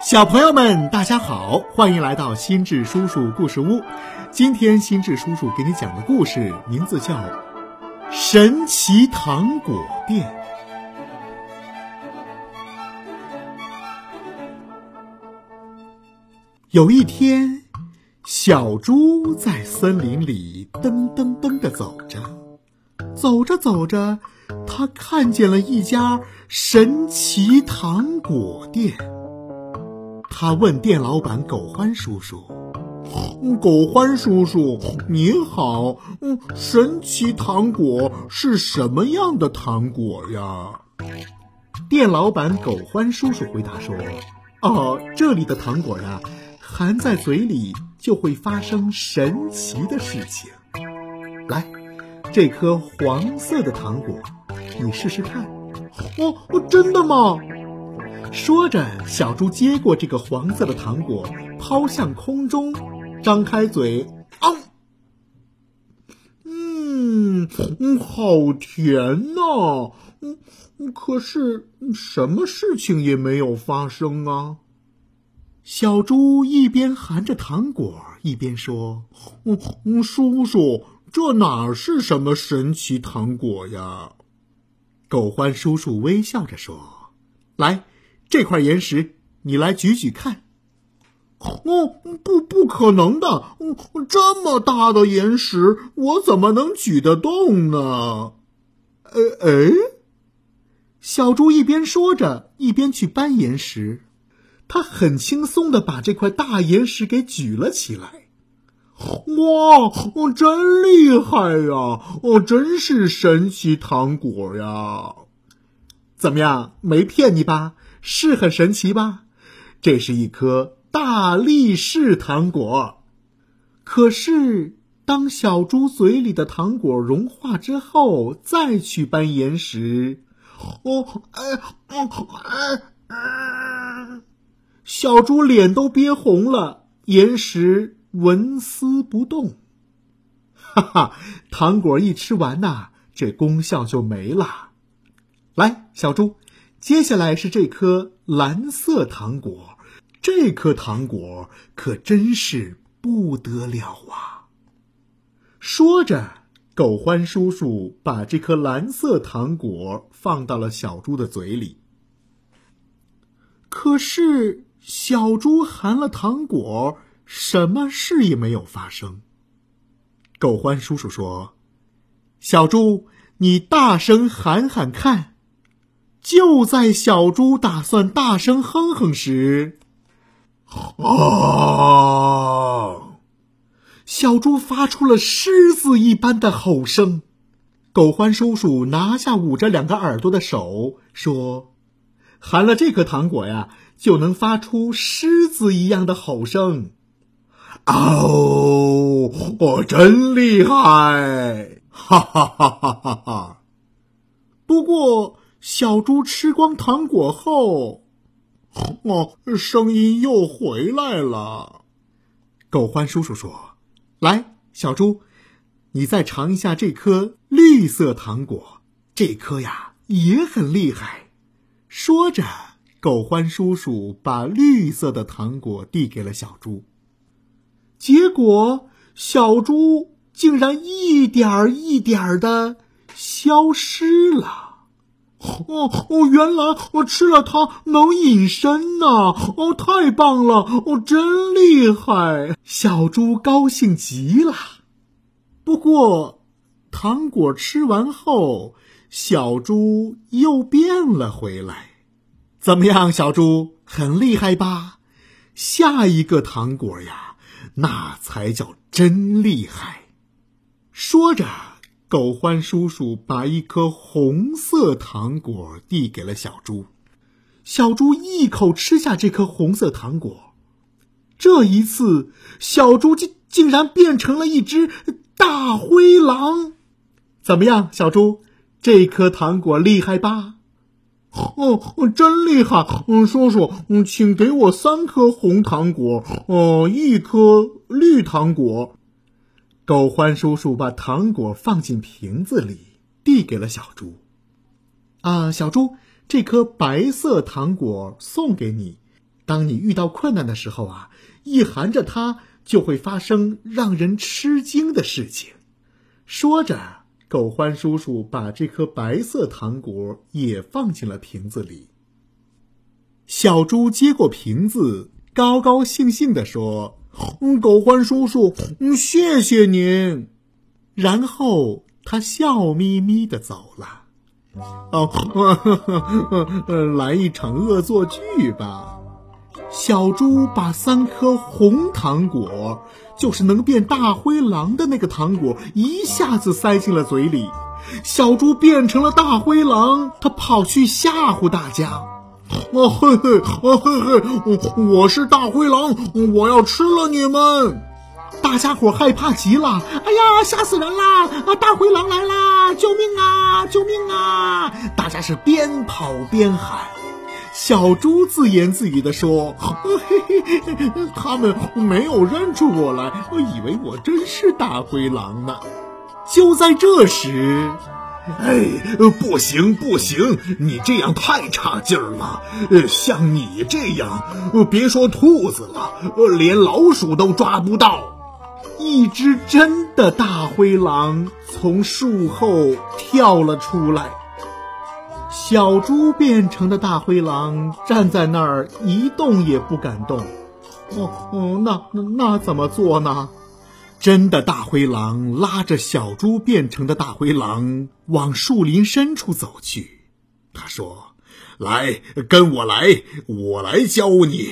小朋友们，大家好，欢迎来到心智叔叔故事屋。今天心智叔叔给你讲的故事名字叫《神奇糖果店》。有一天，小猪在森林里噔噔噔的走着，走着走着，他看见了一家神奇糖果店。他问店老板狗欢叔叔：“狗欢叔叔，你好，嗯，神奇糖果是什么样的糖果呀？”店老板狗欢叔叔回答说：“哦，这里的糖果呀。”含在嘴里就会发生神奇的事情。来，这颗黄色的糖果，你试试看。哦哦，真的吗？说着，小猪接过这个黄色的糖果，抛向空中，张开嘴，啊！嗯嗯，好甜呐！嗯，可是什么事情也没有发生啊。小猪一边含着糖果，一边说：“嗯嗯，叔叔，这哪是什么神奇糖果呀？”狗欢叔叔微笑着说：“来，这块岩石，你来举举看。”“哦，不，不可能的！这么大的岩石，我怎么能举得动呢？”“呃，哎。”小猪一边说着，一边去搬岩石。他很轻松的把这块大岩石给举了起来，哇，真厉害呀！哦，真是神奇糖果呀！怎么样，没骗你吧？是很神奇吧？这是一颗大力士糖果。可是，当小猪嘴里的糖果融化之后，再去搬岩石，哦，哎，哎，哎。小猪脸都憋红了，岩石纹丝不动。哈哈，糖果一吃完呐，这功效就没了。来，小猪，接下来是这颗蓝色糖果，这颗糖果可真是不得了啊！说着，狗欢叔叔把这颗蓝色糖果放到了小猪的嘴里。可是。小猪含了糖果，什么事也没有发生。狗欢叔叔说：“小猪，你大声喊喊看。”就在小猪打算大声哼哼时，啊！小猪发出了狮子一般的吼声。狗欢叔叔拿下捂着两个耳朵的手，说：“含了这颗糖果呀。”就能发出狮子一样的吼声，哦，我真厉害！哈哈哈哈哈哈！不过，小猪吃光糖果后，哦，声音又回来了。狗欢叔叔说：“来，小猪，你再尝一下这颗绿色糖果，这颗呀也很厉害。”说着。狗欢叔叔把绿色的糖果递给了小猪，结果小猪竟然一点儿一点儿的消失了。哦哦，原来我吃了它能隐身呐！哦，太棒了！哦，真厉害！小猪高兴极了。不过，糖果吃完后，小猪又变了回来。怎么样，小猪很厉害吧？下一个糖果呀，那才叫真厉害。说着，狗欢叔叔把一颗红色糖果递给了小猪。小猪一口吃下这颗红色糖果，这一次，小猪竟竟然变成了一只大灰狼。怎么样，小猪，这颗糖果厉害吧？哦，真厉害！嗯，叔叔，嗯，请给我三颗红糖果，哦，一颗绿糖果。狗欢叔叔把糖果放进瓶子里，递给了小猪。啊，小猪，这颗白色糖果送给你，当你遇到困难的时候啊，一含着它，就会发生让人吃惊的事情。说着，狗欢叔叔把这颗白色糖果也放进了瓶子里。小猪接过瓶子，高高兴兴地说：“嗯狗欢叔叔，嗯谢谢您。”然后他笑眯眯的走了。哦，来一场恶作剧吧！小猪把三颗红糖果，就是能变大灰狼的那个糖果，一下子塞进了嘴里。小猪变成了大灰狼，他跑去吓唬大家：“哦嘿嘿，哦嘿嘿，我我是大灰狼，我要吃了你们！”大家伙害怕极了，哎呀，吓死人啦！啊，大灰狼来啦！救命啊！救命啊！大家是边跑边喊。小猪自言自语地说：“嘿嘿嘿，他们没有认出我来，以为我真是大灰狼呢。”就在这时，哎，不行不行，你这样太差劲儿了。呃像你这样，别说兔子了，连老鼠都抓不到。一只真的大灰狼从树后跳了出来，小猪变成的大灰狼站在那儿一动也不敢动。哦哦，那那怎么做呢？真的大灰狼拉着小猪变成的大灰狼往树林深处走去。他说：“来，跟我来，我来教你。”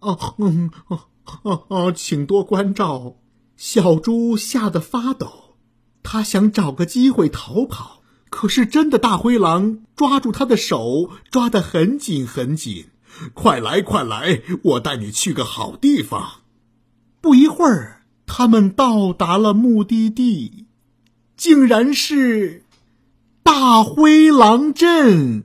哦，嗯，哦哦哦，请多关照。小猪吓得发抖，他想找个机会逃跑，可是真的大灰狼抓住他的手，抓得很紧很紧。快来，快来，我带你去个好地方。不一会儿，他们到达了目的地，竟然是大灰狼镇。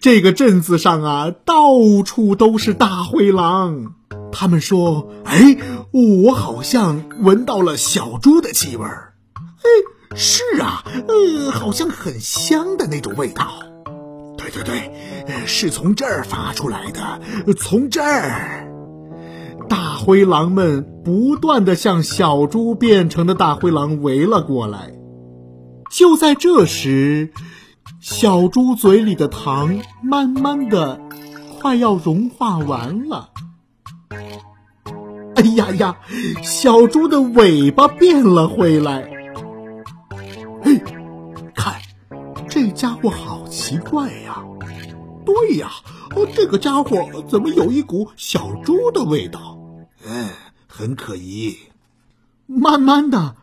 这个镇子上啊，到处都是大灰狼。他们说：“哎，我好像闻到了小猪的气味儿。哎，是啊，呃，好像很香的那种味道。对对对，是从这儿发出来的，从这儿。”大灰狼们不断的向小猪变成的大灰狼围了过来。就在这时，小猪嘴里的糖慢慢的快要融化完了。哎呀呀！小猪的尾巴变了回来。嘿，看，这家伙好奇怪呀！对呀，哦，这个家伙怎么有一股小猪的味道？嗯，很可疑。慢慢的，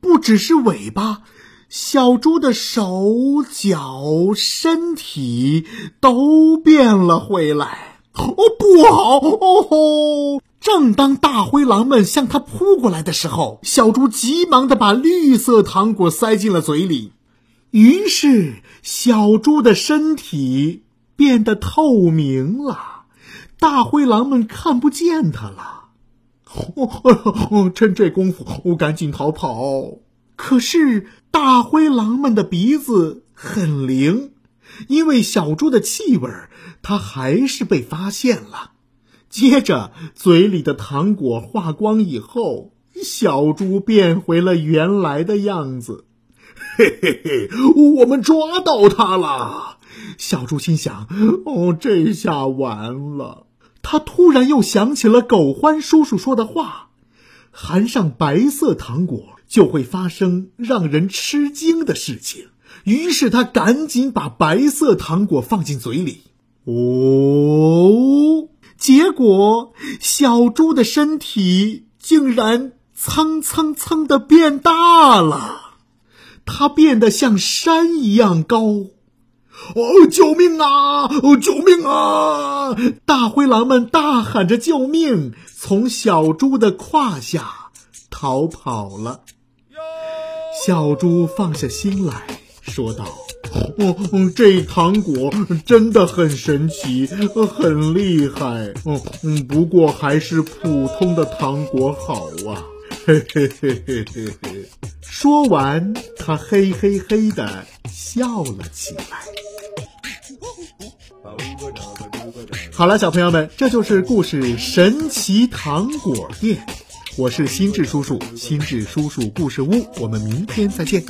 不只是尾巴，小猪的手脚、身体都变了回来。哦，不好！哦吼！正当大灰狼们向他扑过来的时候，小猪急忙的把绿色糖果塞进了嘴里，于是小猪的身体变得透明了，大灰狼们看不见它了。哦，趁这功夫，我赶紧逃跑。可是大灰狼们的鼻子很灵，因为小猪的气味，它还是被发现了。接着，嘴里的糖果化光以后，小猪变回了原来的样子。嘿嘿嘿，我们抓到它了！小猪心想：“哦，这下完了。”他突然又想起了狗欢叔叔说的话：“含上白色糖果就会发生让人吃惊的事情。”于是他赶紧把白色糖果放进嘴里。哦。结果，小猪的身体竟然蹭蹭蹭的变大了，它变得像山一样高。哦，救命啊！哦，救命啊！大灰狼们大喊着救命，从小猪的胯下逃跑了。小猪放下心来说道。哦，这糖果真的很神奇，很厉害。哦，嗯，不过还是普通的糖果好啊。嘿嘿嘿嘿嘿嘿。说完，他嘿嘿嘿的笑了起来。好了小朋友们这就是故事神奇糖果店。我是心智叔叔心智叔叔故事屋我们明天再见。